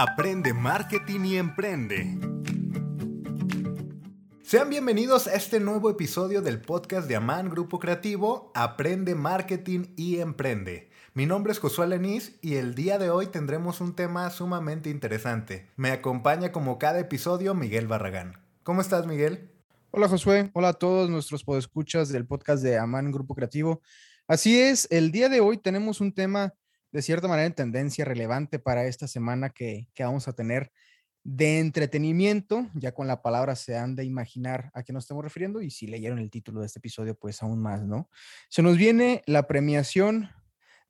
Aprende marketing y emprende. Sean bienvenidos a este nuevo episodio del podcast de Amán Grupo Creativo, Aprende Marketing y Emprende. Mi nombre es Josué Lenís y el día de hoy tendremos un tema sumamente interesante. Me acompaña como cada episodio Miguel Barragán. ¿Cómo estás, Miguel? Hola, Josué. Hola a todos nuestros podescuchas del podcast de Amán Grupo Creativo. Así es, el día de hoy tenemos un tema de cierta manera en tendencia relevante para esta semana que, vamos a tener de entretenimiento. Ya con la palabra se han de imaginar a qué nos estamos refiriendo y si leyeron el título de este episodio, pues aún más, ¿no? Se nos viene la premiación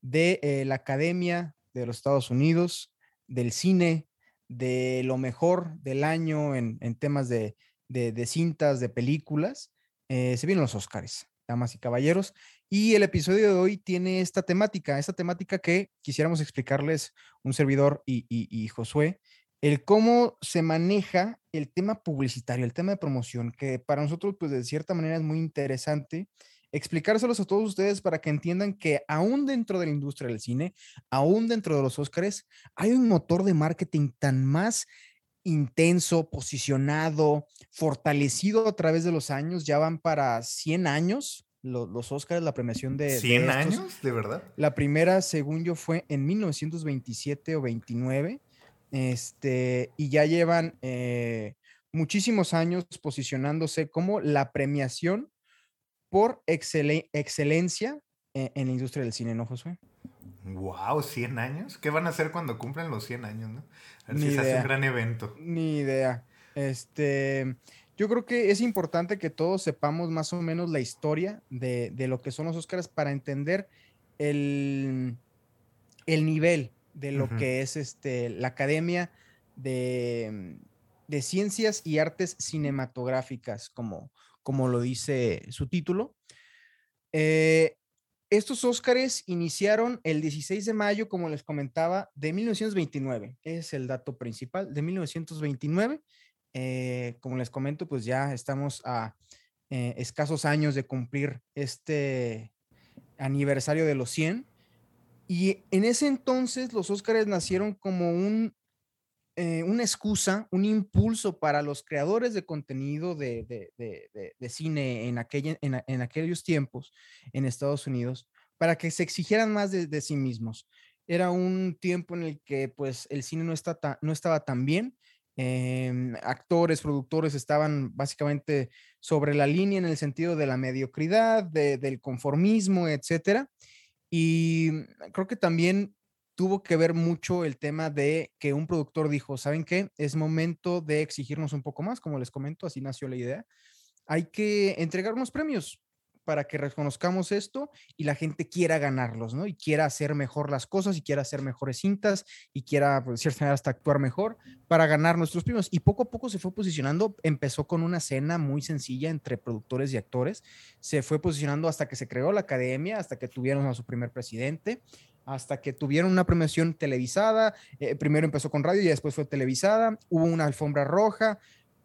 de eh, la Academia de los Estados Unidos, del cine, de lo mejor del año en, temas de, cintas, de películas. Eh, se vienen los Oscars, damas y caballeros. Y el episodio de hoy tiene esta temática, esta temática que quisiéramos explicarles un servidor y, Josué, el cómo se maneja el tema publicitario, el tema de promoción, que para nosotros, pues de cierta manera es muy interesante explicárselos a todos ustedes para que entiendan que aún dentro de la industria del cine, aún dentro de los Óscares, hay un motor de marketing tan más intenso, posicionado, fortalecido a través de los años, ya van para 100 años los, Oscars, la premiación de... ¿100 años? ¿De verdad? La primera, según yo, fue en 1927 o 29. Este, y ya llevan eh, muchísimos años posicionándose como la premiación por excelencia en, en, la industria del cine, ¿no, Josué? Wow, 100 años. ¿Qué van a hacer cuando cumplen los 100 años, no? A ver si se hace un gran evento. Ni idea. Este, yo creo que es importante que todos sepamos más o menos la historia de, lo que son los Óscares para entender el, el nivel de lo que es este, la Academia de, Ciencias y Artes Cinematográficas, como, como lo dice su título. Eh, estos Óscares iniciaron el 16 de mayo, como les comentaba, de 1929. Es el dato principal, de 1929. Eh, como les comento, pues ya estamos a eh, escasos años de cumplir este aniversario de los 100. Y en ese entonces los Óscares nacieron como un, eh, una excusa, un impulso para los creadores de contenido de, cine en, en, aquellos tiempos en Estados Unidos para que se exigieran más de, sí mismos. Era un tiempo en el que pues el cine no, está no estaba tan bien Em, actores, productores estaban básicamente sobre la línea en el sentido de la mediocridad, del conformismo, etcétera. Y creo que también tuvo que ver mucho el tema de que un productor dijo, ¿saben qué? Es momento de exigirnos un poco más, como les comento, así nació la idea. Hay que entregar unos premios para que reconozcamos esto y la gente quiera ganarlos, ¿no? Y quiera hacer mejor las cosas y quiera hacer mejores cintas y quiera, por cierta manera, hasta actuar mejor para ganar nuestros premios. Y poco a poco se fue posicionando, empezó con una cena muy sencilla entre productores y actores, se fue posicionando hasta que se creó la academia, hasta que tuvieron a su primer presidente, hasta que tuvieron una premiación televisada, eh, primero empezó con radio y después fue televisada, hubo una alfombra roja,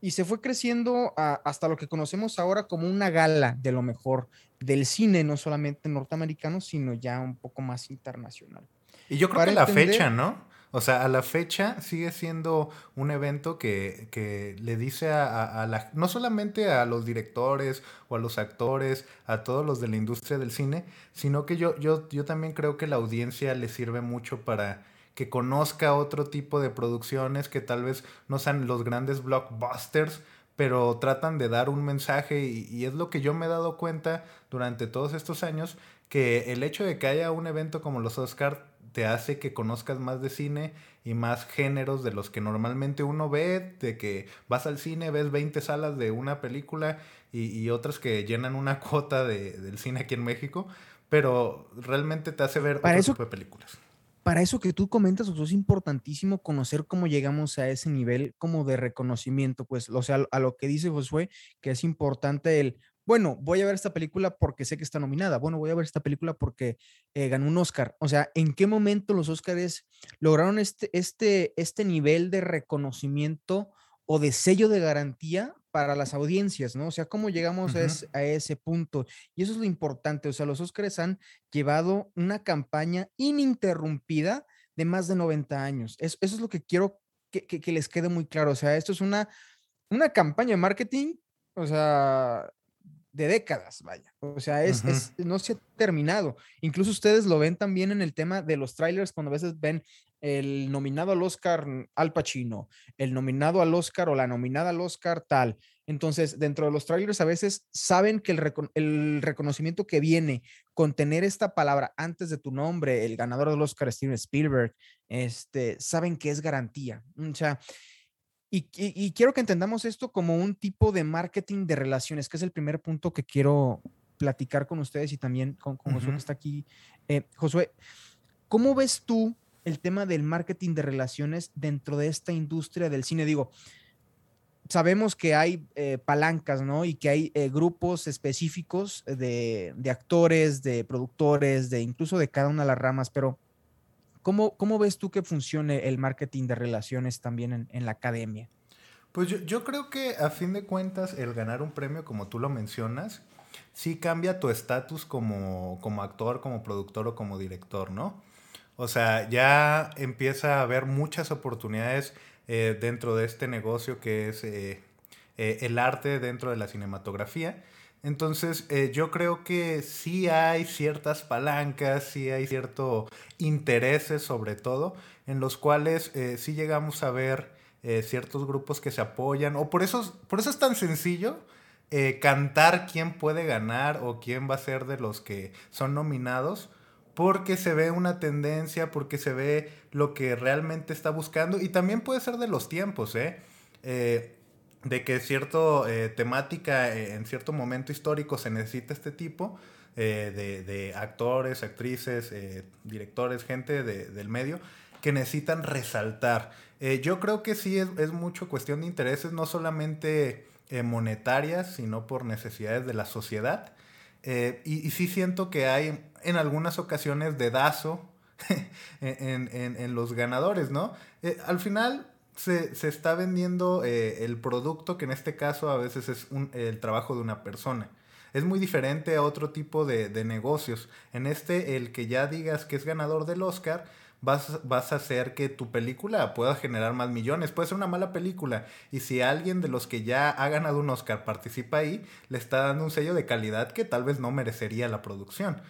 y se fue creciendo hasta lo que conocemos ahora como una gala de lo mejor del cine, no solamente norteamericano, sino ya un poco más internacional. Y yo creo que la fecha, ¿no? O sea, a la fecha sigue siendo un evento que, le dice a, la, no solamente a los directores o a los actores, a todos los de la industria del cine, sino que yo, yo, yo también creo que la audiencia le sirve mucho para que conozca otro tipo de producciones que tal vez no sean los grandes blockbusters, pero tratan de dar un mensaje y, es lo que yo me he dado cuenta durante todos estos años, que el hecho de que haya un evento como los Oscars te hace que conozcas más de cine y más géneros de los que normalmente uno ve, de que vas al cine, ves 20 salas de una película y, otras que llenan una cuota de, del cine aquí en México, pero realmente te hace ver otro tipo de películas para eso que tú comentas, es importantísimo conocer cómo llegamos a ese nivel como de reconocimiento, pues, o sea, a lo que dice Josué, que es importante el, bueno, voy a ver esta película porque sé que está nominada, bueno, voy a ver esta película porque eh, ganó un Oscar, o sea, ¿en qué momento los Oscars lograron este, este, este nivel de reconocimiento o de sello de garantía para las audiencias, ¿no? O sea, ¿cómo llegamos a, ese, punto? Y eso es lo importante, o sea, los Óscares han llevado una campaña ininterrumpida de más de 90 años. Eso, es lo que quiero que, que, les quede muy claro. O sea, esto es una, una campaña de marketing, o sea, de décadas, vaya. O sea, es, es, no se ha terminado. Incluso ustedes lo ven también en el tema de los trailers, cuando a veces ven el nominado al Oscar Al Pacino, el nominado al Oscar o la nominada al Oscar tal. Entonces, dentro de los trailers a veces saben que el, reconocimiento que viene con tener esta palabra antes de tu nombre, el ganador del Oscar Steven Spielberg, este, saben que es garantía. O sea, y, quiero que entendamos esto como un tipo de marketing de relaciones, que es el primer punto que quiero platicar con ustedes y también con, Josué que está aquí. Eh, Josué, ¿cómo ves tú el tema del marketing de relaciones dentro de esta industria del cine? Digo, sabemos que hay eh, palancas, ¿no? Y que hay eh, grupos específicos de, actores, de productores, de incluso de cada una de las ramas, pero ¿Cómo, ¿Cómo ves tú que funcione el marketing de relaciones también en, la academia? Pues yo, creo que a fin de cuentas el ganar un premio, como tú lo mencionas, sí cambia tu estatus como, actor, como productor o como director, ¿no? O sea, ya empieza a haber muchas oportunidades eh, dentro de este negocio que es eh, eh, el arte dentro de la cinematografía. Entonces, yo creo que sí hay ciertas palancas, sí hay ciertos intereses sobre todo, en los cuales sí llegamos a ver ciertos grupos que se apoyan, o por eso, por eso es tan sencillo cantar quién puede ganar o quién va a ser de los que son nominados, porque se ve una tendencia, porque se ve lo que realmente está buscando, y también puede ser de los tiempos, ¿eh? de que cierto eh, temática eh, en cierto momento histórico se necesita este tipo eh, de, actores, actrices, directores, gente del medio que necesitan resaltar. yo creo que sí es, mucho cuestión de intereses, no solamente monetarias, sino por necesidades de la sociedad. Y, sí siento que hay en algunas ocasiones dedazo en, en, en los ganadores, ¿no? al final se, se está vendiendo eh, el producto, que en este caso a veces es el trabajo de una persona. Es muy diferente a otro tipo de, de, negocios. En este, el que ya digas que es ganador del Oscar, vas, vas a hacer que tu película pueda generar más millones. Puede ser una mala película. Y si alguien de los que ya ha ganado un Oscar participa ahí, le está dando un sello de calidad que tal vez no merecería la producción.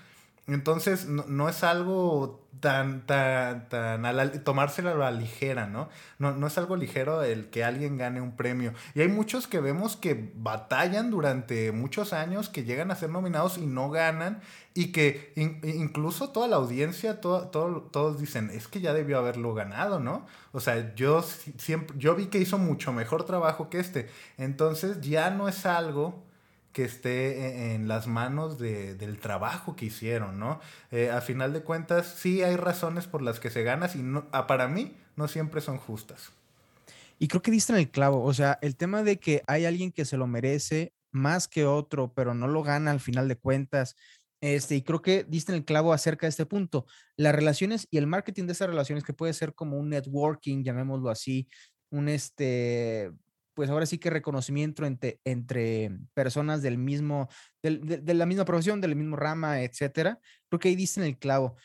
Entonces, no, es algo tan, tan, tan, tomárselo a la ligera, ¿no? ¿no? No es algo ligero el que alguien gane un premio. Y hay muchos que vemos que batallan durante muchos años, que llegan a ser nominados y no ganan, y que incluso toda la audiencia, todos dicen, es que ya debió haberlo ganado, ¿no? O sea, yo siempre, yo vi que hizo mucho mejor trabajo que este. Entonces, ya no es algo que esté e-, en las manos del trabajo que hicieron, ¿no? Eh, a final de cuentas, sí hay razones por las que se gana y no, para mí no siempre son justas. Y creo que diste en el clavo, o sea, el tema de que hay alguien que se lo merece más que otro, pero no lo gana al final de cuentas. Este, y creo que diste en el clavo acerca de este punto. Las relaciones y el marketing de esas relaciones, que puede ser como un networking, llamémoslo así, un este, pues ahora sí que reconocimiento entre, entre personas del mismo, de, la misma profesión, del mismo rama, etcétera. Creo que ahí dicen el clavo.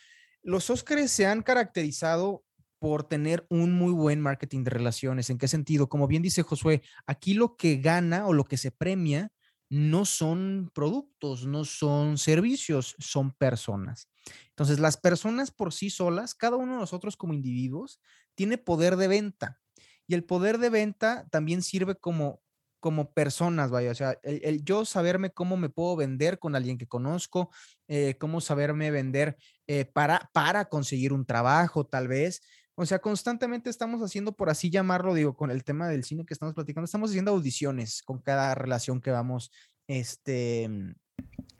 Los Óscares se han caracterizado por tener un muy buen marketing de relaciones. ¿En qué sentido? Como bien dice Josué, aquí lo que gana o lo que se premia no son productos, no son servicios, son personas. Entonces, las personas por sí solas, cada uno de nosotros como individuos, tiene poder de venta. Y el poder de venta también sirve como, como personas, vaya, o sea, el, yo saberme cómo me puedo vender con alguien que conozco, eh, cómo saberme vender eh, para, para conseguir un trabajo, tal vez. O sea, constantemente estamos haciendo, por así llamarlo, digo, con el tema del cine que estamos platicando, estamos haciendo audiciones con cada relación que vamos, este,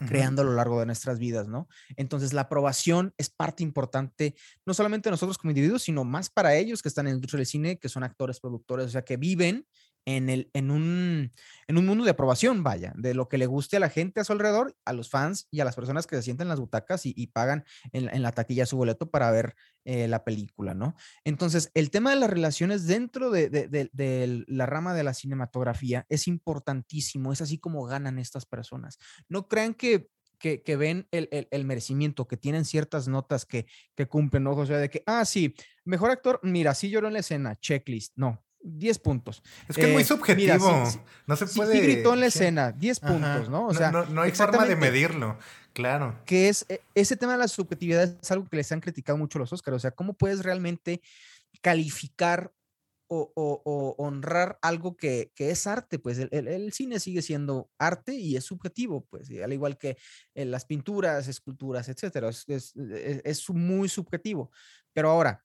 creando a lo largo de nuestras vidas, ¿no? Entonces, la aprobación es parte importante, no solamente nosotros como individuos, sino más para ellos que están en el industria del cine, que son actores, productores, o sea, que viven en, el, un, mundo de aprobación, vaya, de lo que le guste a la gente a su alrededor, a los fans y a las personas que se sienten en las butacas y, pagan en, la taquilla su boleto para ver eh, la película, ¿no? Entonces, el tema de las relaciones dentro de, la rama de la cinematografía es importantísimo, es así como ganan estas personas. No crean que que, ven el, merecimiento, que tienen ciertas notas que, que cumplen, ¿no? De que, ah, sí, mejor actor, mira, sí lloró en la escena, checklist, no, 10 puntos. Es que es muy eh, subjetivo. no se puede. Gritó en la escena, 10 puntos, ¿no? O sea, no, hay forma de medirlo. Claro. Que es e, ese tema de la subjetividad es algo que les han criticado mucho los Oscars. O sea, ¿cómo puedes realmente calificar o, honrar algo que, es arte, pues el, cine sigue siendo arte y es subjetivo, pues al igual que eh, las pinturas, esculturas, etcétera, es, es, muy subjetivo. Pero ahora,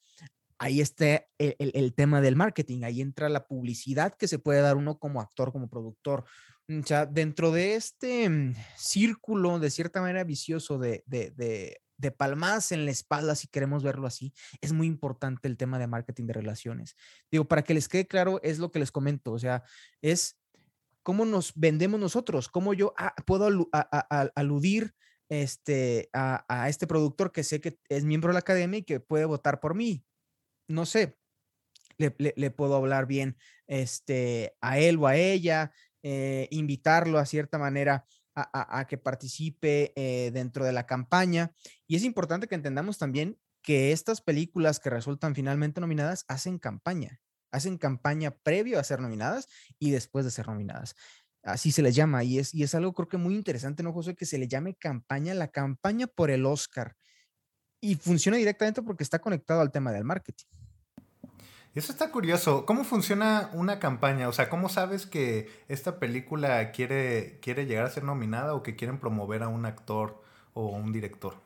ahí está el, tema del marketing, ahí entra la publicidad que se puede dar uno como actor, como productor. O sea, dentro de este mm, círculo, de cierta manera vicioso de, de, de palmadas en la espalda, si queremos verlo así, es muy importante el tema de marketing de relaciones. Digo, para que les quede claro, es lo que les comento, o sea, es cómo nos vendemos nosotros, cómo yo ah, puedo aludir este, a, a, este productor que sé que es miembro de la academia y que puede votar por mí no sé, le, puedo hablar bien este, a él o a ella, eh, invitarlo a cierta manera a, que participe eh, dentro de la campaña. Y es importante que entendamos también que estas películas que resultan finalmente nominadas hacen campaña, hacen campaña previo a ser nominadas y después de ser nominadas. Así se les llama y es, y es algo creo que muy interesante, ¿no, José? Que se le llame campaña, la campaña por el Oscar. Y funciona directamente porque está conectado al tema del marketing. Eso está curioso. ¿Cómo funciona una campaña? O sea, ¿cómo sabes que esta película quiere, quiere llegar a ser nominada o que quieren promover a un actor o un director?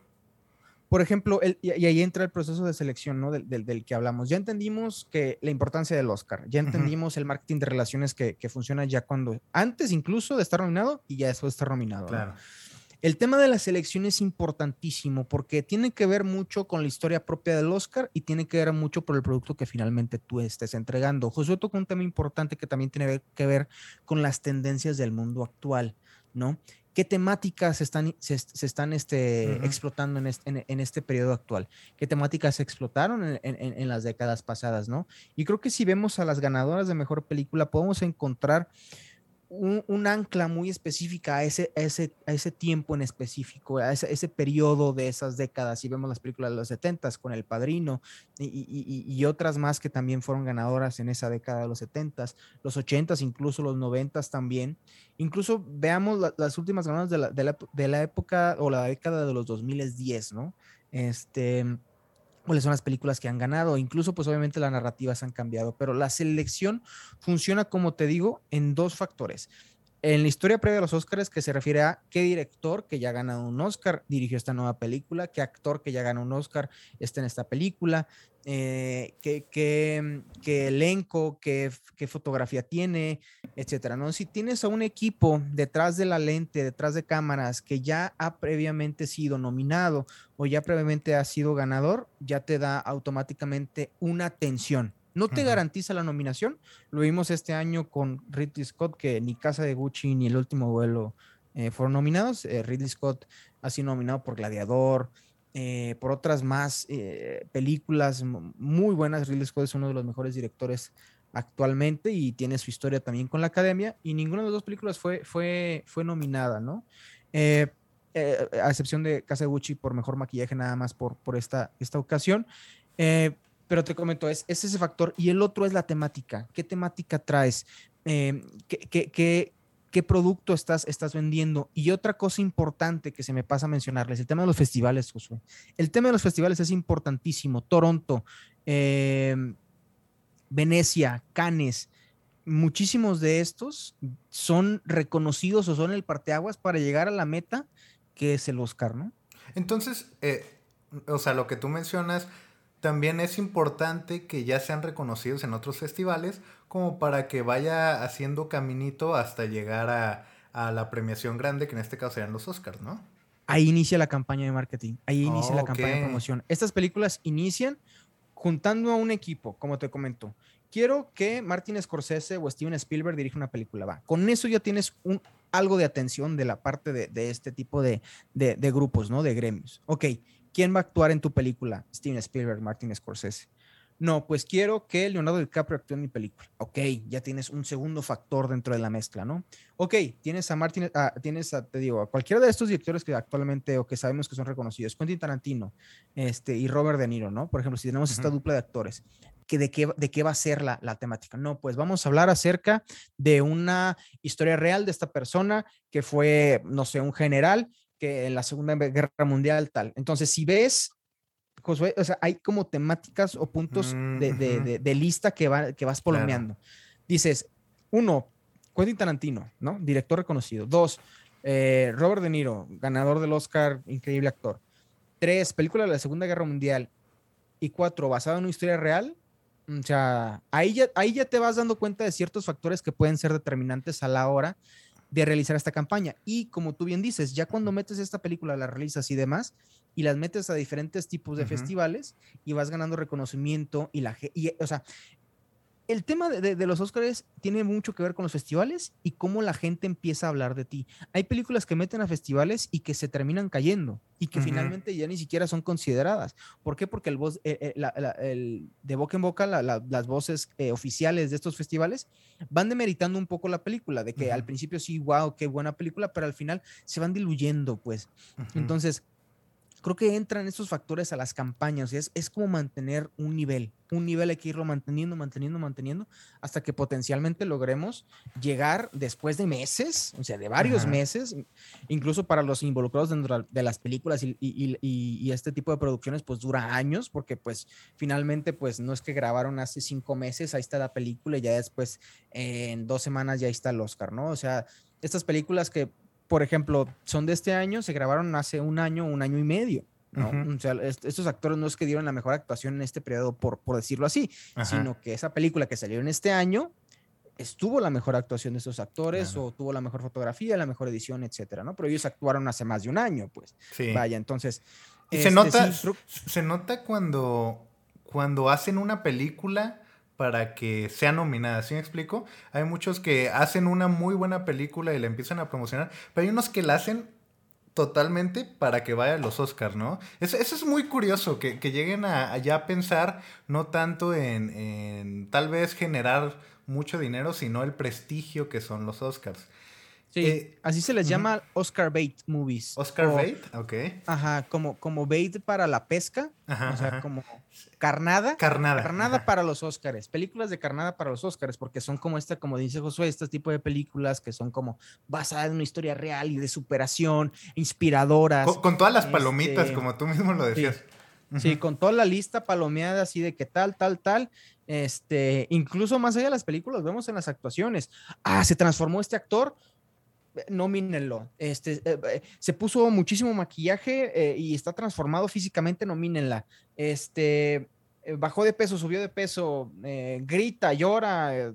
Por ejemplo, y, ahí entra el proceso de selección ¿no? del, que hablamos. Ya entendimos que la importancia del Oscar, ya entendimos el marketing de relaciones que, funciona ya cuando, antes incluso de estar nominado y ya después de estar nominado. Claro. El tema de la selección es importantísimo porque tiene que ver mucho con la historia propia del Oscar y tiene que ver mucho por el producto que finalmente tú estés entregando. Josué tocó un tema importante que también tiene que ver con las tendencias del mundo actual, ¿no? ¿Qué temáticas se están, se, están este, explotando en este, en, este, periodo actual? ¿Qué temáticas se explotaron en, en, las décadas pasadas, no? Y creo que si vemos a las ganadoras de mejor película, podemos encontrar un, ancla muy específica a ese, ese, a ese tiempo en específico, a ese, ese, periodo de esas décadas. Si vemos las películas de los 70 con El Padrino y, otras más que también fueron ganadoras en esa década de los 70 los 80 incluso los 90 también. Incluso veamos las últimas ganadoras de la, de, la, de la, época o la década de los 2010, ¿no? Este cuáles son las películas que han ganado, incluso pues obviamente las narrativas han cambiado, pero la selección funciona, como te digo, en dos factores en la historia previa de los Oscars que se refiere a qué director que ya ha ganado un Oscar dirigió esta nueva película, qué actor que ya ganó un Oscar está en esta película, eh, qué, elenco, qué, qué, fotografía tiene, etcétera. ¿no? Si tienes a un equipo detrás de la lente, detrás de cámaras, que ya ha previamente sido nominado o ya previamente ha sido ganador, ya te da automáticamente una atención no te garantiza la nominación. Lo vimos este año con Ridley Scott, que ni Casa de Gucci ni El Último Vuelo eh, fueron nominados. Eh, Ridley Scott ha sido nominado por Gladiador, eh, por otras más películas muy buenas. Ridley Scott es uno de los mejores directores actualmente y tiene su historia también con la academia y ninguna de las dos películas fue, fue, fue nominada, ¿no? a excepción de Casa de Gucci por mejor maquillaje nada más por, por esta, esta ocasión. Pero te comento, es, ese factor. Y el otro es la temática. ¿Qué temática traes? Em, ¿qué, qué, producto estás, estás vendiendo? Y otra cosa importante que se me pasa a mencionarles, el tema de los festivales, Josué. El tema de los festivales es importantísimo. Toronto, em, Venecia, Cannes, muchísimos de estos son reconocidos o son el parteaguas para llegar a la meta que es el Oscar, ¿no? Entonces, eh, o sea, lo que tú mencionas también es importante que ya sean reconocidos en otros festivales como para que vaya haciendo caminito hasta llegar a, la premiación grande, que en este caso serían los Oscars, ¿no? Ahí inicia la campaña de marketing, ahí inicia la campaña de promoción. Estas películas inician juntando a un equipo, como te comento. Quiero que Martin Scorsese o Steven Spielberg dirija una película, va. Con eso ya tienes un, algo de atención de la parte de, este tipo de, de grupos, ¿no? De gremios. Ok, ¿Quién va a actuar en tu película? Steven Spielberg, Martin Scorsese. No, pues quiero que Leonardo DiCaprio actúe en mi película. Ok, ya tienes un segundo factor dentro de la mezcla, ¿no? Ok, tienes a Martin, ah, tienes a, te digo, a cualquiera de estos directores que actualmente o que sabemos que son reconocidos, Quentin Tarantino este, y Robert De Niro, ¿no? Por ejemplo, si tenemos esta dupla de actores, que de, qué, ¿de qué va a ser la, la temática? No, pues vamos a hablar acerca de una historia real de esta persona que fue, no sé, un general que en la Segunda Guerra Mundial tal. Entonces, si ves Josué, o sea, hay como temáticas o puntos mm, de, lista que, va, que vas polomeando. Dices, uno, Quentin Tarantino, ¿no? Director reconocido. Dos, eh, Robert De Niro, ganador del Oscar, increíble actor. Tres, película de la Segunda Guerra Mundial. Y cuatro, basado en una historia real. O sea, ahí ya, ahí ya te vas dando cuenta de ciertos factores que pueden ser determinantes a la hora de realizar esta campaña. Y como tú bien dices, ya cuando metes esta película, la realizas y demás, y las metes a diferentes tipos de festivales y vas ganando reconocimiento y la y, o sea, el tema de, los Oscars tiene mucho que ver con los festivales y cómo la gente empieza a hablar de ti. Hay películas que meten a festivales y que se terminan cayendo y que finalmente ya ni siquiera son consideradas. ¿Por qué? Porque el, voz, eh, eh, el de boca en boca las voces eh, oficiales de estos festivales van demeritando un poco la película, de que al principio sí, wow, qué buena película, pero al final se van diluyendo, pues. Entonces, creo que entran estos factores a las campañas. Es, es como mantener un nivel. Un nivel hay que irlo manteniendo, manteniendo, manteniendo, hasta que potencialmente logremos llegar después de meses, o sea, de varios meses, incluso para los involucrados dentro de las películas y, y, y, este tipo de producciones, pues dura años, porque pues finalmente, pues no es que grabaron hace cinco meses, ahí está la película y ya después en dos semanas ya está el Oscar, ¿no? O sea, estas películas que por ejemplo, son de este año, se grabaron hace un año, un año y medio. ¿no? O sea, estos actores no es que dieron la mejor actuación en este periodo, por, por decirlo así, sino que esa película que salió en este año estuvo la mejor actuación de esos actores o tuvo la mejor fotografía, la mejor edición, etcétera, ¿no? Pero ellos actuaron hace más de un año, pues. Sí. Vaya, entonces. se este, nota, se nota cuando, cuando hacen una película para que sea nominada, ¿sí me explico? Hay muchos que hacen una muy buena película y la empiezan a promocionar, pero hay unos que la hacen totalmente para que vaya a los Oscars, ¿no? Eso, es muy curioso, que, lleguen a, ya pensar no tanto en, tal vez generar mucho dinero, sino el prestigio que son los Oscars. Sí, eh, así se les llama Oscar bait movies. Oscar bait, ok. Ajá, como, como bait para la pesca, o sea, como carnada. Carnada. Carnada para los Oscars, películas de carnada para los Oscars, porque son como esta, como dice Josué, este tipo de películas que son como basadas en una historia real y de superación, inspiradoras. Con, todas las palomitas, este, como tú mismo lo decías. Sí. con toda la lista palomeada así de que tal, tal, tal. Este, incluso más allá de las películas, vemos en las actuaciones. Ah, se transformó este actor nomínenlo. Este, eh, eh, se puso muchísimo maquillaje eh, y está transformado físicamente, nomínenla. Este, bajó de peso, subió de peso, grita, llora.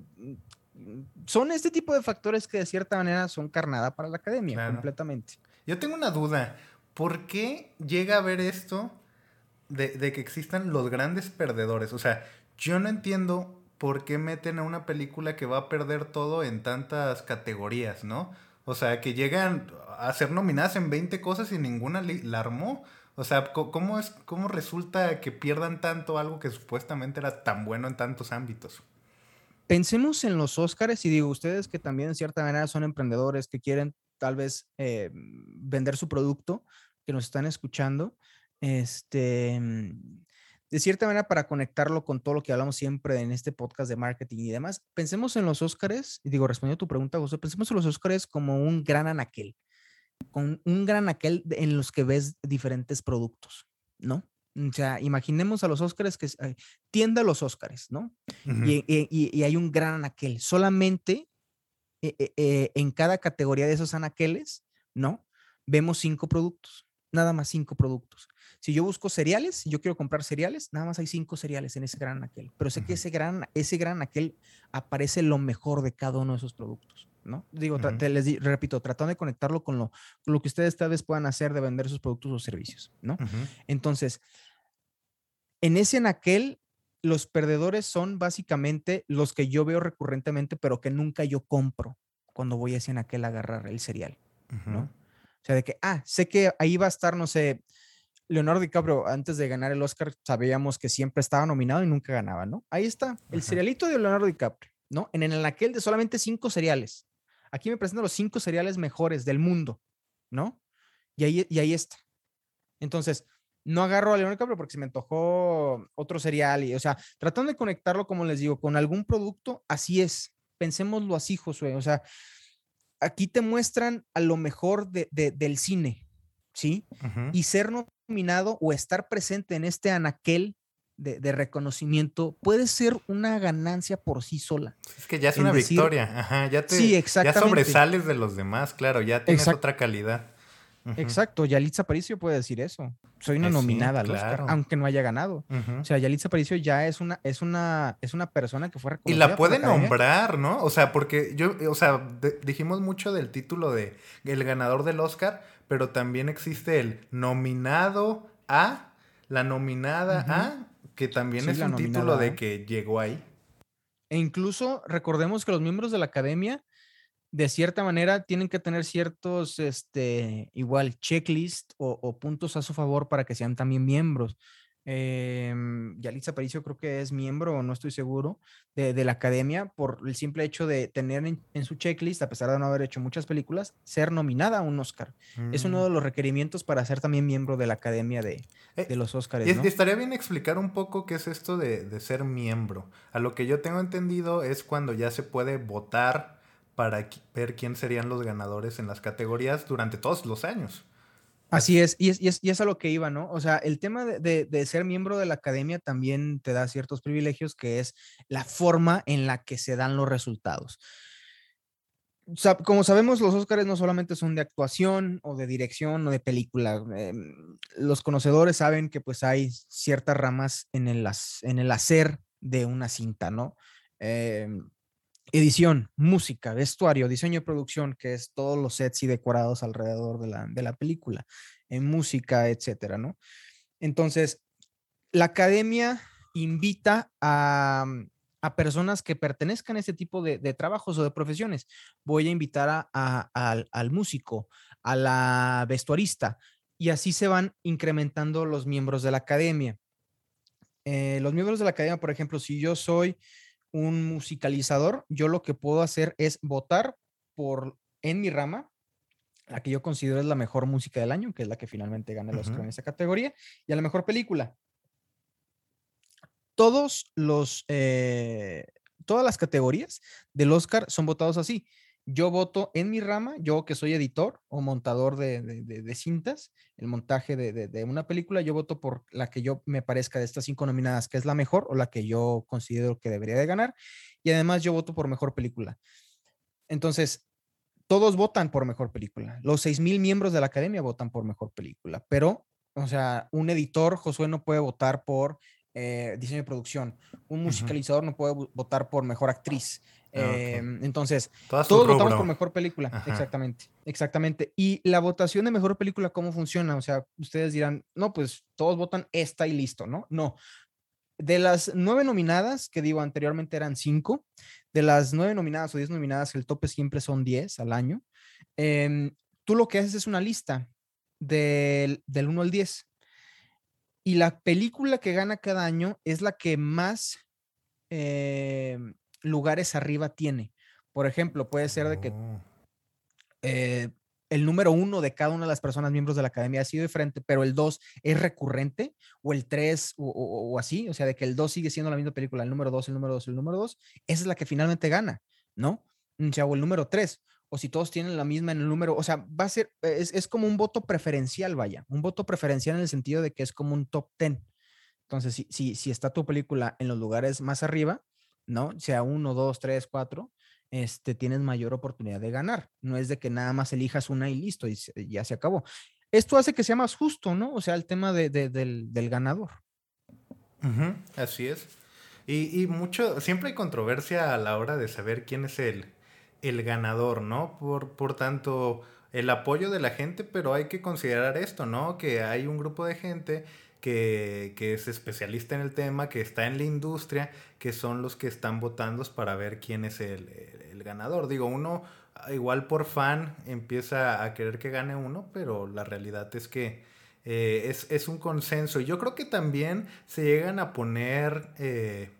son este tipo de factores que de cierta manera son carnada para la academia, completamente. Yo tengo una duda. ¿Por qué llega a ver esto de, de que existan los grandes perdedores? O sea, yo no entiendo por qué meten a una película que va a perder todo en tantas categorías, ¿no? O sea, que llegan a ser nominadas en 20 cosas y ninguna la armó. O sea, ¿cómo, es, ¿cómo resulta que pierdan tanto algo que supuestamente era tan bueno en tantos ámbitos? Pensemos en los Óscares y digo, ustedes que también en cierta manera son emprendedores que quieren tal vez eh, vender su producto, que nos están escuchando, este, de cierta manera para conectarlo con todo lo que hablamos siempre en este podcast de marketing y demás, pensemos en los Óscares, y digo, respondiendo a tu pregunta, José, pensemos en los Óscares como un gran anaquel, con un gran anaquel en los que ves diferentes productos, ¿no? O sea, imaginemos a los Óscares que eh, tienda los Óscares, ¿no? y, hay un gran anaquel. Solamente eh, eh, en cada categoría de esos anaqueles, ¿no? Vemos cinco productos, nada más cinco productos. Si yo busco cereales, yo quiero comprar cereales, nada más hay cinco cereales en ese gran aquel. Pero sé que ese gran, ese gran aquel aparece lo mejor de cada uno de esos productos. ¿no? Digo, te, les repito, tratando de conectarlo con lo, lo, que ustedes tal vez puedan hacer de vender sus productos o servicios, ¿no? Entonces, en ese aquel, los perdedores son básicamente los que yo veo recurrentemente, pero que nunca yo compro cuando voy a ese aquel a agarrar el cereal, ¿no? O sea, de que, ah, sé que ahí va a estar, no sé, Leonardo DiCaprio, antes de ganar el Oscar, sabíamos que siempre estaba nominado y nunca ganaba, ¿no? Ahí está, el serialito de Leonardo DiCaprio, ¿no? En, el aquel de solamente cinco cereales. Aquí me presentan los cinco cereales mejores del mundo, ¿no? Y ahí, y ahí está. Entonces, no agarro a Leonardo DiCaprio porque se me antojó otro cereal y, o sea, tratando de conectarlo, como les digo, con algún producto, así es. Pensémoslo así, Josué. O sea, aquí te muestran a lo mejor de, del cine, ¿sí? Y ser nominado o estar presente en este anaquel de, reconocimiento puede ser una ganancia por sí sola. Es que ya es una victoria, Ajá, ya te sí, ya sobresales de los demás, claro, ya tienes otra calidad. Exacto, Yalitza Aparicio puede decir eso. Soy una eh, nominada al Oscar, aunque no haya ganado. O sea, Yalitza Aparicio ya es una, es una, es una persona que fue reconocida. Y la puede nombrar, ¿no? O sea, porque yo, o sea, dijimos mucho del título de el ganador del Oscar, pero también existe el nominado a, la nominada a, que también es un título de que llegó ahí. E incluso recordemos que los miembros de la academia de cierta manera tienen que tener ciertos, este, igual, checklist o, puntos a su favor para que sean también miembros. Eh, Yalitza Aparicio creo que es miembro, no estoy seguro, de, la academia por el simple hecho de tener en, su checklist, a pesar de no haber hecho muchas películas, ser nominada a un Oscar. Es uno mm. de los requerimientos para ser también miembro de la academia de, eh, los Oscars. Y estaría bien explicar un poco qué es esto de, de ser miembro. A lo que yo tengo entendido es cuando ya se puede votar para ver quién serían los ganadores en las categorías durante todos los años. Así es y, es, y es, a lo que iba, ¿no? O sea, el tema de, ser miembro de la academia también te da ciertos privilegios, que es la forma en la que se dan los resultados. como sabemos, los Óscares no solamente son de actuación o de dirección o de película. Em, los conocedores saben que pues hay ciertas ramas en el, en el hacer de una cinta, ¿no? Em, edición, música, vestuario, diseño y producción, que es todos los sets y decorados alrededor de la, de la película, en música, etcétera, ¿no? Entonces, la academia invita a, a personas que pertenezcan a este tipo de, de, trabajos o de profesiones. Voy a invitar a, al, al músico, a la vestuarista, y así se van incrementando los miembros de la academia. Eh, los miembros de la academia, por ejemplo, si yo soy un musicalizador, yo lo que puedo hacer es votar por, en mi rama, la que yo considero es la mejor música del año, que es la que finalmente gana el Oscar en esa categoría, y a la mejor película. Todos los, eh, todas las categorías del Oscar son votados así yo voto en mi rama, yo que soy editor o montador de, cintas, el montaje de, una película, yo voto por la que yo me parezca de estas cinco nominadas, que es la mejor o la que yo considero que debería de ganar. Y además yo voto por mejor película. Entonces, todos votan por mejor película. Los seis mil miembros de la academia votan por mejor película, pero, o sea, un editor, Josué, no puede votar por eh, diseño de producción. Un musicalizador no puede votar por mejor actriz. Ah, em, entonces, todos votamos por mejor película. Exactamente, exactamente. Y la votación de mejor película, ¿cómo funciona? O sea, ustedes dirán, no, pues todos votan esta y listo, ¿no? No. De las nueve nominadas, que digo anteriormente eran cinco, de las nueve nominadas o diez nominadas, el tope siempre son diez al año. Em, tú lo que haces es una lista del, del 1 al 10. Y la película que gana cada año es la que más eh, lugares arriba tiene. Por ejemplo, puede ser de que oh. eh, el número uno de cada una de las personas miembros de la academia ha sido diferente, pero el dos es recurrente, o el tres, o, así, o sea, de que el dos sigue siendo la misma película, el número dos, el número dos, el número dos, esa es la que finalmente gana, ¿no? O sea, o el número tres, o si todos tienen la misma en el número, o sea, va a ser, es, es como un voto preferencial, vaya, un voto preferencial en el sentido de que es como un top ten. Entonces, si, si, si está tu película en los lugares más arriba, ¿no? Sea uno, dos, tres, cuatro, este, tienes mayor oportunidad de ganar. No es de que nada más elijas una y listo, y ya se acabó. Esto hace que sea más justo, ¿no? O sea, el tema de, del, del, ganador. así es. Y, y, mucho, siempre hay controversia a la hora de saber quién es el, el ganador, ¿no? Por, por tanto, el apoyo de la gente, pero hay que considerar esto, ¿no? Que hay un grupo de gente que, es especialista en el tema, que está en la industria, que son los que están votando para ver quién es el, ganador. Digo, uno igual por fan empieza a querer que gane uno, pero la realidad es que eh, es, es, un consenso. Yo creo que también se llegan a poner, eh,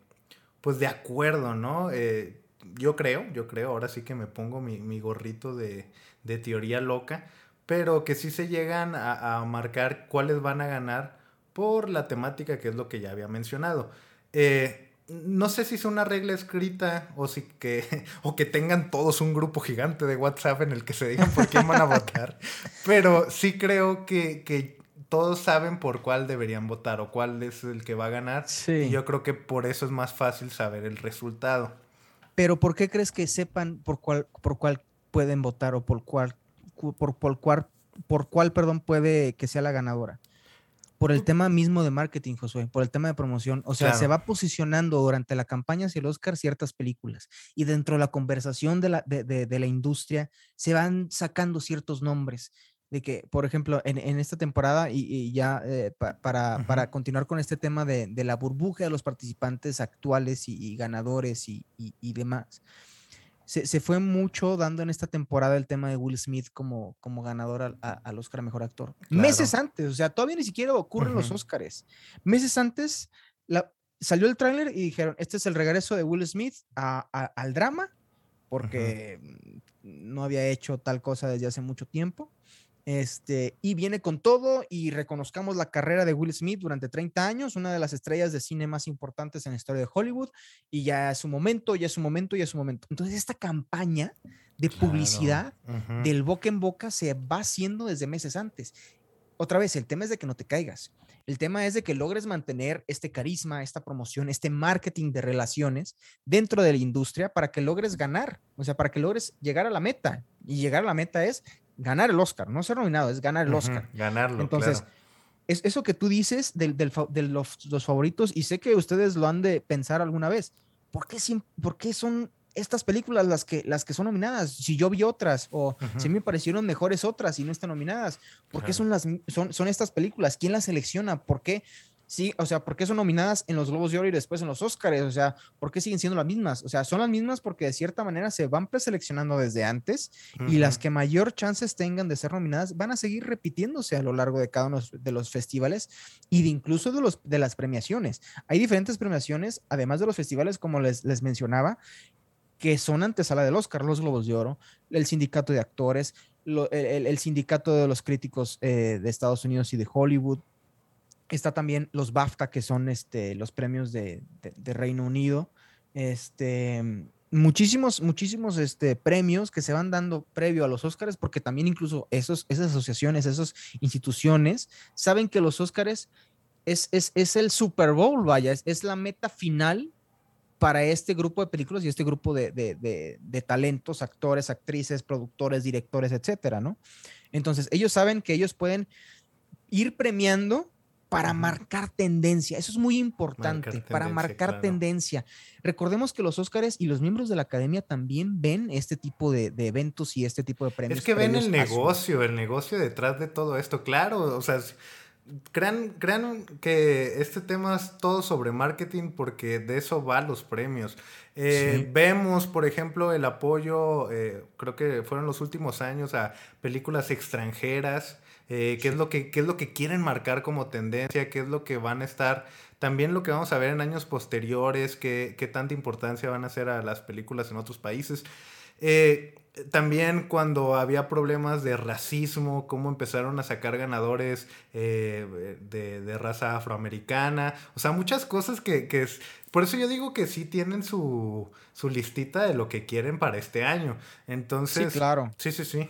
pues, de acuerdo, ¿no? Eh, yo creo, yo creo, ahora sí que me pongo mi, mi gorrito de, de, teoría loca, pero que sí se llegan a, marcar cuáles van a ganar por la temática, que es lo que ya había mencionado. Eh, no sé si es una regla escrita o si que o que tengan todos un grupo gigante de WhatsApp en el que se digan por quién van a votar, pero sí creo que, que, todos saben por cuál deberían votar o cuál es el que va a ganar. Sí. Y yo creo que por eso es más fácil saber el resultado. Pero ¿por qué crees que sepan por cuál por cuál pueden votar o por cuál por, por cuál por cuál perdón puede que sea la ganadora? Por el tema mismo de marketing, Josué, por el tema de promoción. O sea, se va posicionando durante la campaña hacia el Oscar ciertas películas y dentro de la conversación de la, de, la industria se van sacando ciertos nombres. De que, por ejemplo, en, esta temporada, y, ya eh, para, para, continuar con este tema de, la burbuja de los participantes actuales y, ganadores y, demás, se, fue mucho dando en esta temporada el tema de Will Smith como, como ganador al, Oscar a Mejor Actor. Meses antes, o sea, todavía ni siquiera ocurren los Oscars. Meses antes la, salió el tráiler y dijeron, este es el regreso de Will Smith al drama, porque no había hecho tal cosa desde hace mucho tiempo. Este, y viene con todo y reconozcamos la carrera de Will Smith durante 30 años, una de las estrellas de cine más importantes en la historia de Hollywood, y ya es su momento, ya es su momento, ya es su momento. Entonces, esta campaña de publicidad del boca en boca se va haciendo desde meses antes. Otra vez, el tema es de que no te caigas. El tema es de que logres mantener este carisma, esta promoción, este marketing de relaciones dentro de la industria para que logres ganar, o sea, para que logres llegar a la meta. Y llegar a la meta es ganar el Oscar, no ser nominado, es ganar el Oscar. ganarlo. Entonces, es eso que tú dices de, los, favoritos, y sé que ustedes lo han de pensar alguna vez. ¿Por qué, por qué son estas películas las que, las que son nominadas? Si yo vi otras, o si me parecieron mejores otras y no están nominadas, ¿por qué son, las, son, son estas películas? ¿Quién las selecciona? ¿Por qué? Sí, o sea, ¿por qué son nominadas en los Globos de Oro y después en los Oscars? O sea, ¿por qué siguen siendo las mismas? O sea, son las mismas porque de cierta manera se van preseleccionando desde antes y las que mayor chances tengan de ser nominadas van a seguir repitiéndose a lo largo de cada uno de los festivales y de incluso de, los, de las premiaciones. Hay diferentes premiaciones, además de los festivales, como les, les mencionaba, que son antesala del Oscar, los Globos de Oro, el sindicato de actores, el, sindicato de los críticos eh, de Estados Unidos y de Hollywood, Está también los BAFTA, que son este, los premios de, Reino Unido. Este, muchísimos, muchísimos este, premios que se van dando previo a los Óscares, porque también incluso esos, esas asociaciones, esas instituciones, saben que los Óscares es, es, el Super Bowl, vaya, es, la meta final para este grupo de películas y este grupo de, de, talentos, actores, actrices, productores, directores, etcétera, ¿no? Entonces, ellos saben que ellos pueden ir premiando para marcar tendencia. Eso es muy importante, para marcar tendencia. Recordemos que los Óscares y los miembros de la academia también ven este tipo de, eventos y este tipo de premios. Es que ven el negocio, el negocio detrás de todo esto. Claro, o sea, crean, crean que este tema es todo sobre marketing porque de eso va los premios. Eh, vemos, por ejemplo, el apoyo, eh, creo que fueron los últimos años a películas extranjeras eh, qué, es lo que, qué es lo que quieren marcar como tendencia, qué es lo que van a estar, también lo que vamos a ver en años posteriores, qué, qué tanta importancia van a hacer a las películas en otros países. Eh, también cuando había problemas de racismo, cómo empezaron a sacar ganadores eh, de, de, raza afroamericana, o sea, muchas cosas que, que es... Por eso yo digo que sí tienen su, su listita de lo que quieren para este año. Entonces... Sí, claro. Sí, sí, sí.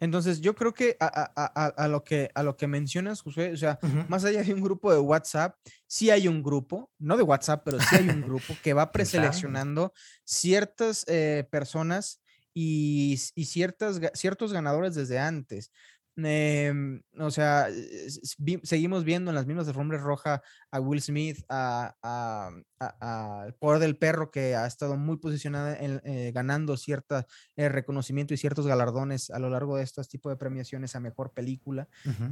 Entonces, yo creo que a, lo que a lo que mencionas, José, o sea, más allá de un grupo de WhatsApp, sí hay un grupo, no de WhatsApp, pero sí hay un grupo que va preseleccionando ciertas eh, personas y, y ciertas, ciertos ganadores desde antes. Em, o sea, seguimos viendo en las mismas alfombras roja a Will Smith, a, a, Poder del Perro, que ha estado muy posicionada en, eh, ganando cierto eh, reconocimiento y ciertos galardones a lo largo de estos tipos de premiaciones a mejor película.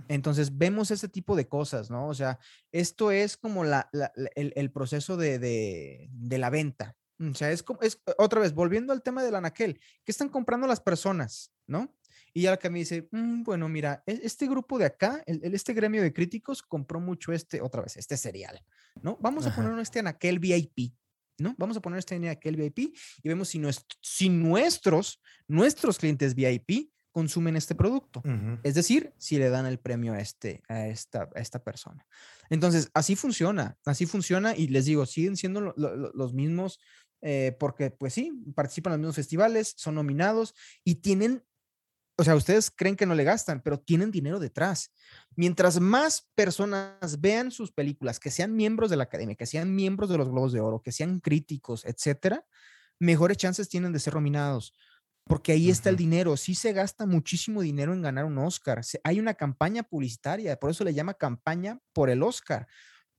Entonces, vemos ese tipo de cosas, ¿no? O sea, esto es como la, el, proceso de, de, de, la venta. O sea, es, como, es otra vez, volviendo al tema del anaquel, ¿qué están comprando las personas, no? Y ya la me dice, mm, bueno, mira, e, este grupo de acá, el, este gremio de críticos compró mucho este, otra vez, este serial, ¿no? Vamos a poner este en aquel VIP, ¿no? Vamos a poner este en aquel VIP y vemos si, si nuestros, nuestros clientes VIP consumen este producto. Es decir, si le dan el premio a, este, a, esta, a esta persona. Entonces, así funciona, así funciona y les digo, siguen siendo los mismos, eh, porque pues sí, participan en los mismos festivales, son nominados y tienen, o sea, ustedes creen que no le gastan, pero tienen dinero detrás. Mientras más personas vean sus películas, que sean miembros de la academia, que sean miembros de los Globos de Oro, que sean críticos, etcétera, mejores chances tienen de ser nominados porque ahí está el dinero. Sí se gasta muchísimo dinero en ganar un Oscar. hay una campaña publicitaria, por eso le llama campaña por el Oscar.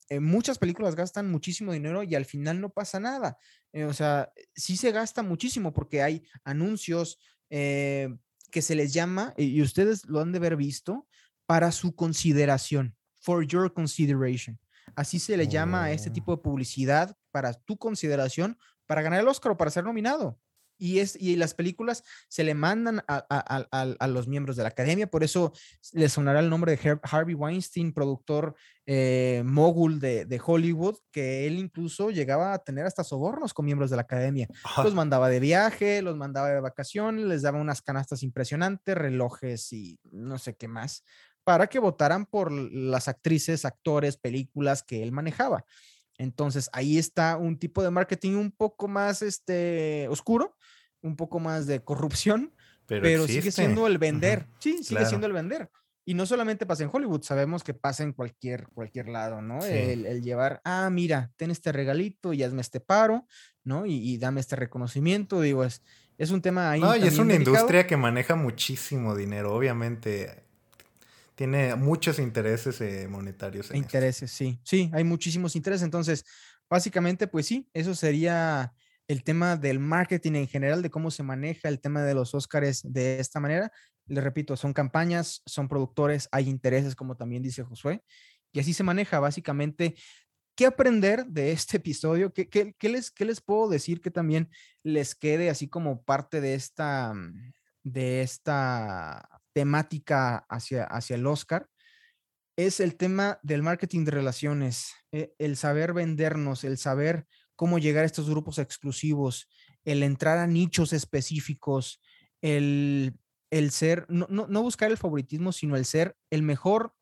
Eh, muchas películas gastan muchísimo dinero y al final no pasa nada. Eh, o sea, sí se gasta muchísimo porque hay anuncios eh, que se les llama, y ustedes lo han de haber visto, para su consideración, for your consideration. Así se le llama a este tipo de publicidad para tu consideración para ganar el Oscar o para ser nominado y, es, y las películas se le mandan a, los miembros de la academia, por eso le sonará el nombre de Harvey Weinstein, productor eh, mogul de, Hollywood, que él incluso llegaba a tener hasta sobornos con miembros de la academia. Los mandaba de viaje, los mandaba de vacaciones, les daba unas canastas impresionantes, relojes y no sé qué más, para que votaran por las actrices, actores, películas que él manejaba. Entonces ahí está un tipo de marketing un poco más este, oscuro, un poco más de corrupción, pero, sigue siendo el vender. Sí, sigue siendo el vender. Y no solamente pasa en Hollywood, sabemos que pasa en cualquier, cualquier lado, ¿no? El, llevar, ah, mira, ten este regalito y hazme este paro, ¿no? Y, dame este reconocimiento, digo, es, es un tema ahí. No, y es una industria que maneja muchísimo dinero, obviamente tiene muchos intereses eh, monetarios. intereses, sí, sí, hay muchísimos intereses. Entonces, básicamente, pues sí, eso sería el tema del marketing en general, de cómo se maneja el tema de los Óscares de esta manera. Les repito, son campañas, son productores, hay intereses, como también dice Josué, y así se maneja básicamente. ¿Qué aprender de este episodio? ¿Qué, qué, les, ¿Qué les puedo decir que también les quede así como parte de esta, de esta temática hacia, hacia el Oscar es el tema del marketing de relaciones, eh, el saber vendernos, el saber cómo llegar a estos grupos exclusivos, el entrar a nichos específicos, el, ser, no, buscar el favoritismo, sino el ser el mejor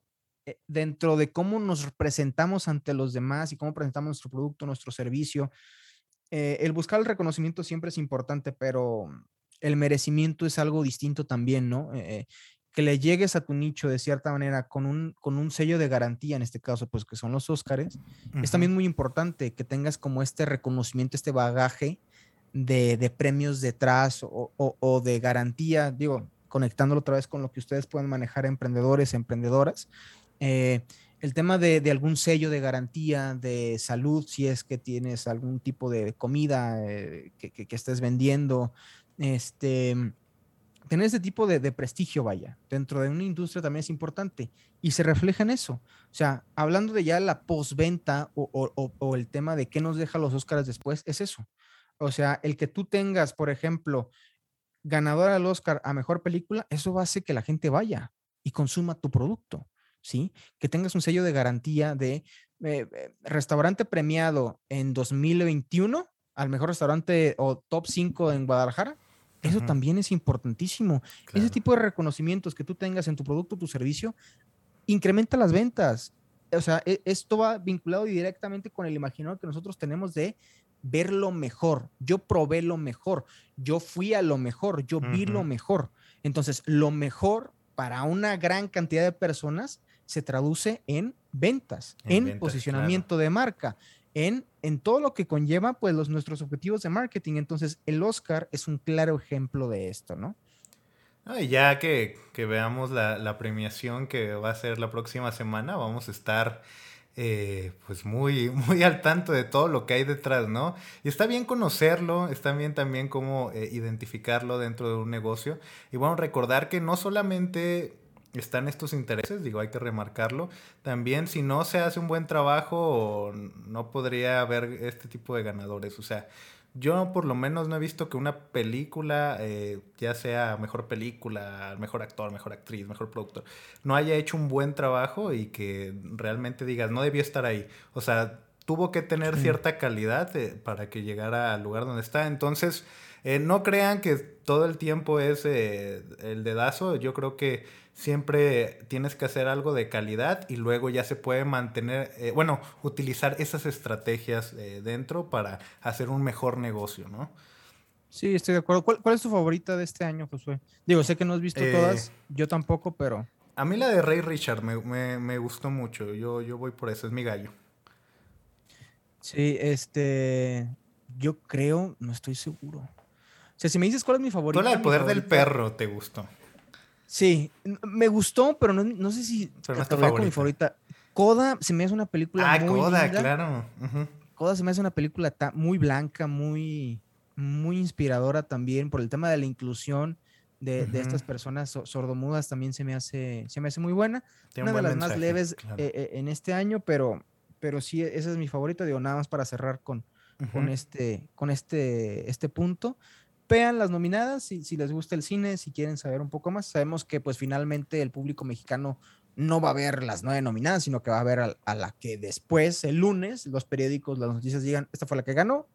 eh, dentro de cómo nos presentamos ante los demás y cómo presentamos nuestro producto, nuestro servicio. Eh, el buscar el reconocimiento siempre es importante, pero el merecimiento es algo distinto también, ¿no? Eh, que le llegues a tu nicho de cierta manera con un, con un sello de garantía, en este caso, pues que son los Óscares, es también muy importante que tengas como este reconocimiento, este bagaje de, premios detrás o, de garantía, digo, conectándolo otra vez con lo que ustedes pueden manejar emprendedores, emprendedoras. Eh, el tema de, algún sello de garantía de salud, si es que tienes algún tipo de comida eh, que, que, estés vendiendo, este, tener ese tipo de, prestigio, vaya, dentro de una industria también es importante y se refleja en eso. O sea, hablando de ya la postventa o, el tema de qué nos deja los Oscars después, es eso. O sea, el que tú tengas, por ejemplo, ganadora del Oscar a mejor película, eso hacer que la gente vaya y consuma tu producto, ¿sí? Que tengas un sello de garantía de eh, eh, restaurante premiado en 2021 al mejor restaurante o top 5 en Guadalajara eso también es importantísimo. Ese tipo de reconocimientos que tú tengas en tu producto, tu servicio, incrementa las ventas. O sea, e, esto va vinculado directamente con el imaginario que nosotros tenemos de ver lo mejor. Yo probé lo mejor, yo fui a lo mejor, yo vi lo mejor. Entonces, lo mejor para una gran cantidad de personas se traduce en ventas, en, posicionamiento de marca, en, en todo lo que conlleva pues los, nuestros objetivos de marketing. Entonces el Oscar es un claro ejemplo de esto, ¿no? y ya que, veamos la, premiación que va a ser la próxima semana, vamos a estar eh, pues muy, muy al tanto de todo lo que hay detrás, ¿no? Y está bien conocerlo, está bien también cómo eh, identificarlo dentro de un negocio. Y bueno, recordar que no solamente están estos intereses, digo, hay que remarcarlo. También si no se hace un buen trabajo, no podría haber este tipo de ganadores. O sea, yo por lo menos no he visto que una película, eh, ya sea mejor película, mejor actor, mejor actriz, mejor productor, no haya hecho un buen trabajo y que realmente digas, no debió estar ahí. O sea, tuvo que tener cierta calidad eh, para que llegara al lugar donde está. Entonces, eh, no crean que todo el tiempo es el dedazo. Yo creo que siempre tienes que hacer algo de calidad y luego ya se puede mantener, eh, bueno, utilizar esas estrategias eh, dentro para hacer un mejor negocio, ¿no? Sí, estoy de acuerdo. ¿Cuál, es tu favorita de este año, Josué? Digo, sé que no has visto eh, todas, yo tampoco, pero... A mí la de Rey Richard me, gustó mucho, yo, yo voy por eso, es mi gallo. Sí, este, yo creo, no estoy seguro. O sea, si me dices cuál es mi favorita... Toda el poder del perro te gustó. Sí, me gustó, pero no, sé si pero no mi favorita. Coda se me hace una película ah, muy Coda, claro. Coda se me hace una película muy blanca, muy, muy inspiradora también por el tema de la inclusión de, estas personas sordomudas también se me hace, se me hace muy buena. una de las más leves eh, eh, en este año, pero, pero sí, esa es mi favorita, digo, nada más para cerrar con, con, este, con este, este punto vean las nominadas si, si les gusta el cine, si quieren saber un poco más. Sabemos que pues finalmente el público mexicano no va a ver las nueve nominadas, sino que va a ver a, la que después, el lunes, los periódicos, las noticias digan, esta fue la que ganó.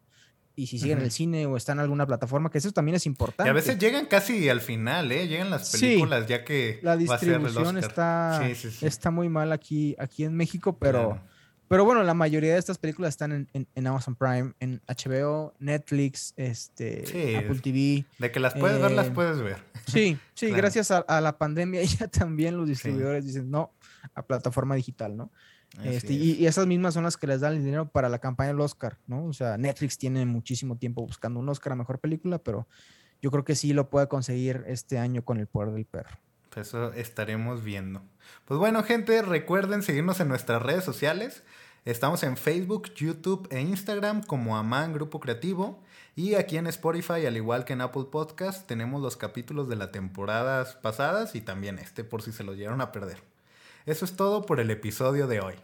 Y si siguen en el cine o están en alguna plataforma, que eso también es importante. Y a veces llegan casi al final, ¿eh? Llegan las películas ya que... La distribución está, está muy mal aquí, aquí en México, pero... Pero bueno, la mayoría de estas películas están en, Amazon Prime, en HBO, Netflix, este, Apple TV. De que las puedes ver, las eh, puedes ver. Sí, sí, gracias a, la pandemia ya también los distribuidores dicen no a plataforma digital, ¿no? Este, y, esas mismas son las que les dan el dinero para la campaña del Oscar, ¿no? O sea, Netflix tiene muchísimo tiempo buscando un Oscar a mejor película, pero yo creo que sí lo puede conseguir este año con El Poder del Perro. Eso estaremos viendo. Pues bueno, gente, recuerden seguirnos en nuestras redes sociales. Estamos en Facebook, YouTube e Instagram como Aman Grupo Creativo. Y aquí en Spotify, al igual que en Apple Podcast, tenemos los capítulos de las temporadas pasadas y también este por si se los llegaron a perder. Eso es todo por el episodio de hoy.